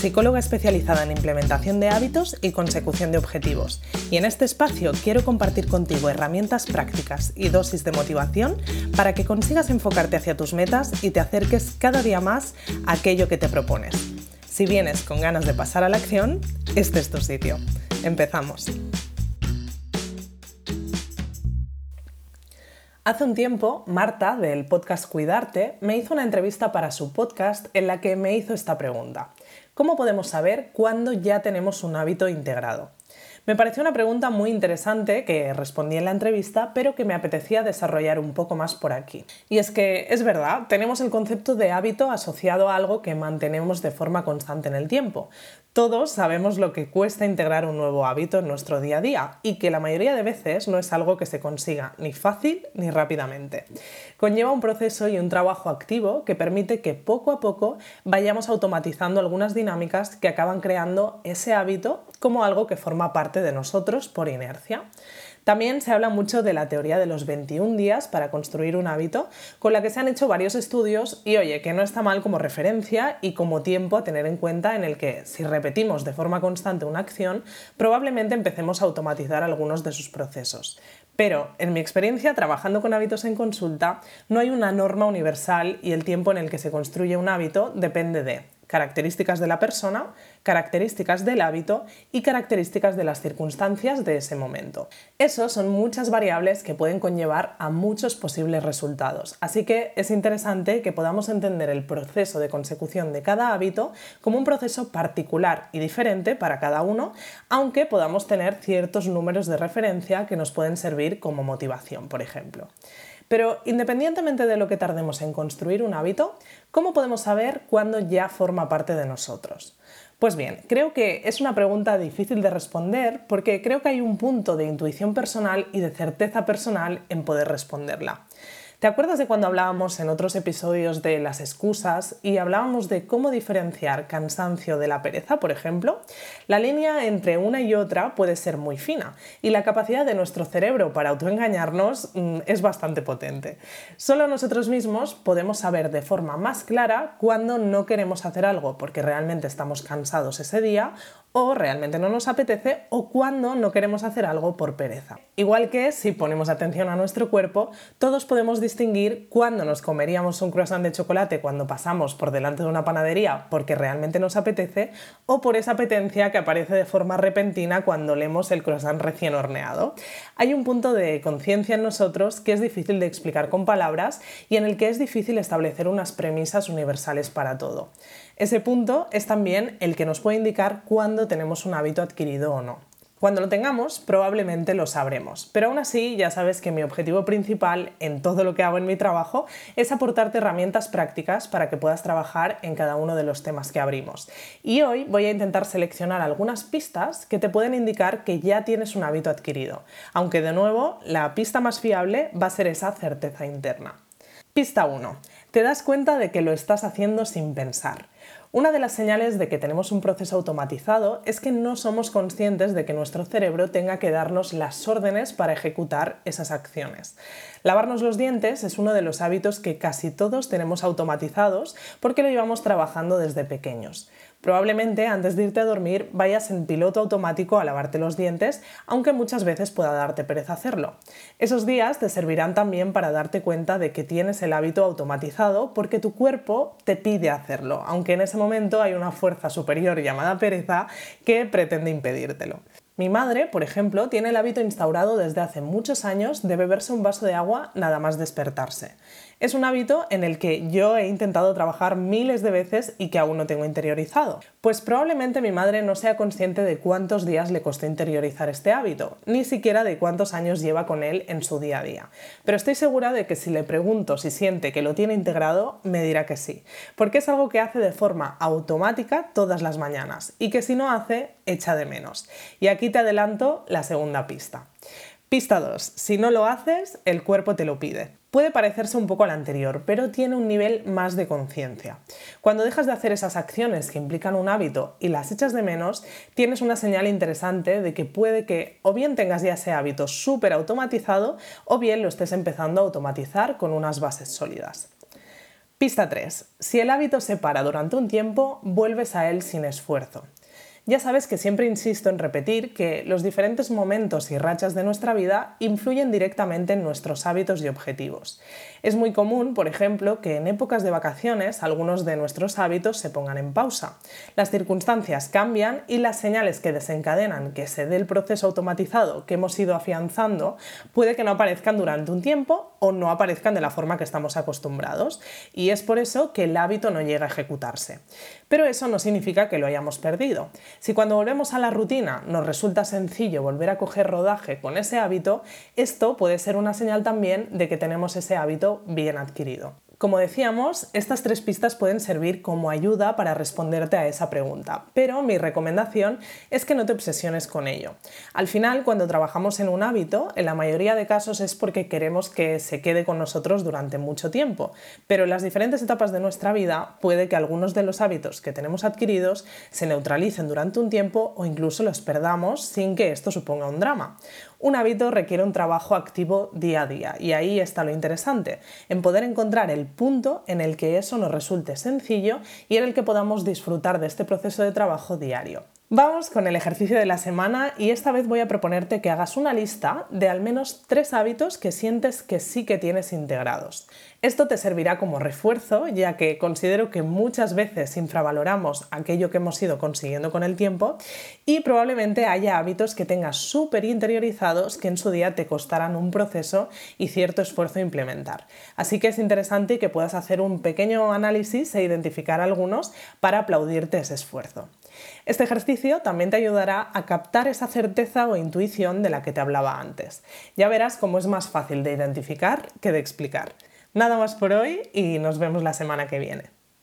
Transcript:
psicóloga especializada en implementación de hábitos y consecución de objetivos. Y en este espacio quiero compartir contigo herramientas prácticas y dosis de motivación para que consigas enfocarte hacia tus metas y te acerques cada día más a aquello que te propones. Si vienes con ganas de pasar a la acción, este es tu sitio. Empezamos. Hace un tiempo, Marta, del podcast Cuidarte, me hizo una entrevista para su podcast en la que me hizo esta pregunta. ¿Cómo podemos saber cuándo ya tenemos un hábito integrado? Me pareció una pregunta muy interesante que respondí en la entrevista, pero que me apetecía desarrollar un poco más por aquí. Y es que es verdad, tenemos el concepto de hábito asociado a algo que mantenemos de forma constante en el tiempo, todos sabemos lo que cuesta integrar un nuevo hábito en nuestro día a día y que la mayoría de veces no es algo que se consiga ni fácil ni rápidamente. Conlleva un proceso y un trabajo activo que permite que poco a poco vayamos automatizando algunas dinámicas que acaban creando ese hábito como algo que forma parte de nosotros por inercia. También se habla mucho de la teoría de los 21 días para construir un hábito, con la que se han hecho varios estudios y oye, que no está mal como referencia y como tiempo a tener en cuenta en el que si repetimos de forma constante una acción, probablemente empecemos a automatizar algunos de sus procesos. Pero en mi experiencia trabajando con hábitos en consulta, no hay una norma universal y el tiempo en el que se construye un hábito depende de características de la persona, características del hábito y características de las circunstancias de ese momento. Eso son muchas variables que pueden conllevar a muchos posibles resultados, así que es interesante que podamos entender el proceso de consecución de cada hábito como un proceso particular y diferente para cada uno, aunque podamos tener ciertos números de referencia que nos pueden servir como motivación, por ejemplo. Pero independientemente de lo que tardemos en construir un hábito, ¿cómo podemos saber cuándo ya forma parte de nosotros? Pues bien, creo que es una pregunta difícil de responder porque creo que hay un punto de intuición personal y de certeza personal en poder responderla. ¿Te acuerdas de cuando hablábamos en otros episodios de las excusas y hablábamos de cómo diferenciar cansancio de la pereza, por ejemplo? La línea entre una y otra puede ser muy fina y la capacidad de nuestro cerebro para autoengañarnos mm, es bastante potente. Solo nosotros mismos podemos saber de forma más clara cuándo no queremos hacer algo porque realmente estamos cansados ese día o realmente no nos apetece o cuando no queremos hacer algo por pereza. Igual que si ponemos atención a nuestro cuerpo, todos podemos distinguir cuándo nos comeríamos un croissant de chocolate cuando pasamos por delante de una panadería porque realmente nos apetece o por esa apetencia que aparece de forma repentina cuando leemos el croissant recién horneado. Hay un punto de conciencia en nosotros que es difícil de explicar con palabras y en el que es difícil establecer unas premisas universales para todo. Ese punto es también el que nos puede indicar cuándo tenemos un hábito adquirido o no. Cuando lo tengamos, probablemente lo sabremos, pero aún así ya sabes que mi objetivo principal en todo lo que hago en mi trabajo es aportarte herramientas prácticas para que puedas trabajar en cada uno de los temas que abrimos. Y hoy voy a intentar seleccionar algunas pistas que te pueden indicar que ya tienes un hábito adquirido, aunque de nuevo la pista más fiable va a ser esa certeza interna. Pista 1. Te das cuenta de que lo estás haciendo sin pensar. Una de las señales de que tenemos un proceso automatizado es que no somos conscientes de que nuestro cerebro tenga que darnos las órdenes para ejecutar esas acciones. Lavarnos los dientes es uno de los hábitos que casi todos tenemos automatizados porque lo llevamos trabajando desde pequeños. Probablemente antes de irte a dormir vayas en piloto automático a lavarte los dientes, aunque muchas veces pueda darte pereza hacerlo. Esos días te servirán también para darte cuenta de que tienes el hábito automatizado porque tu cuerpo te pide hacerlo, aunque en ese momento hay una fuerza superior llamada pereza que pretende impedírtelo. Mi madre, por ejemplo, tiene el hábito instaurado desde hace muchos años de beberse un vaso de agua nada más despertarse. Es un hábito en el que yo he intentado trabajar miles de veces y que aún no tengo interiorizado. Pues probablemente mi madre no sea consciente de cuántos días le costó interiorizar este hábito, ni siquiera de cuántos años lleva con él en su día a día. Pero estoy segura de que si le pregunto si siente que lo tiene integrado, me dirá que sí, porque es algo que hace de forma automática todas las mañanas y que si no hace, echa de menos. Y aquí te adelanto la segunda pista. Pista 2. Si no lo haces, el cuerpo te lo pide. Puede parecerse un poco al anterior, pero tiene un nivel más de conciencia. Cuando dejas de hacer esas acciones que implican un hábito y las echas de menos, tienes una señal interesante de que puede que o bien tengas ya ese hábito súper automatizado o bien lo estés empezando a automatizar con unas bases sólidas. Pista 3. Si el hábito se para durante un tiempo, vuelves a él sin esfuerzo. Ya sabes que siempre insisto en repetir que los diferentes momentos y rachas de nuestra vida influyen directamente en nuestros hábitos y objetivos. Es muy común, por ejemplo, que en épocas de vacaciones algunos de nuestros hábitos se pongan en pausa. Las circunstancias cambian y las señales que desencadenan que se dé el proceso automatizado que hemos ido afianzando puede que no aparezcan durante un tiempo o no aparezcan de la forma que estamos acostumbrados. Y es por eso que el hábito no llega a ejecutarse. Pero eso no significa que lo hayamos perdido. Si cuando volvemos a la rutina nos resulta sencillo volver a coger rodaje con ese hábito, esto puede ser una señal también de que tenemos ese hábito bien adquirido. Como decíamos, estas tres pistas pueden servir como ayuda para responderte a esa pregunta, pero mi recomendación es que no te obsesiones con ello. Al final, cuando trabajamos en un hábito, en la mayoría de casos es porque queremos que se quede con nosotros durante mucho tiempo, pero en las diferentes etapas de nuestra vida puede que algunos de los hábitos que tenemos adquiridos se neutralicen durante un tiempo o incluso los perdamos sin que esto suponga un drama. Un hábito requiere un trabajo activo día a día y ahí está lo interesante, en poder encontrar el punto en el que eso nos resulte sencillo y en el que podamos disfrutar de este proceso de trabajo diario. Vamos con el ejercicio de la semana y esta vez voy a proponerte que hagas una lista de al menos tres hábitos que sientes que sí que tienes integrados. Esto te servirá como refuerzo, ya que considero que muchas veces infravaloramos aquello que hemos ido consiguiendo con el tiempo y probablemente haya hábitos que tengas súper interiorizados que en su día te costarán un proceso y cierto esfuerzo implementar. Así que es interesante que puedas hacer un pequeño análisis e identificar algunos para aplaudirte ese esfuerzo. Este ejercicio también te ayudará a captar esa certeza o intuición de la que te hablaba antes. Ya verás cómo es más fácil de identificar que de explicar. Nada más por hoy y nos vemos la semana que viene.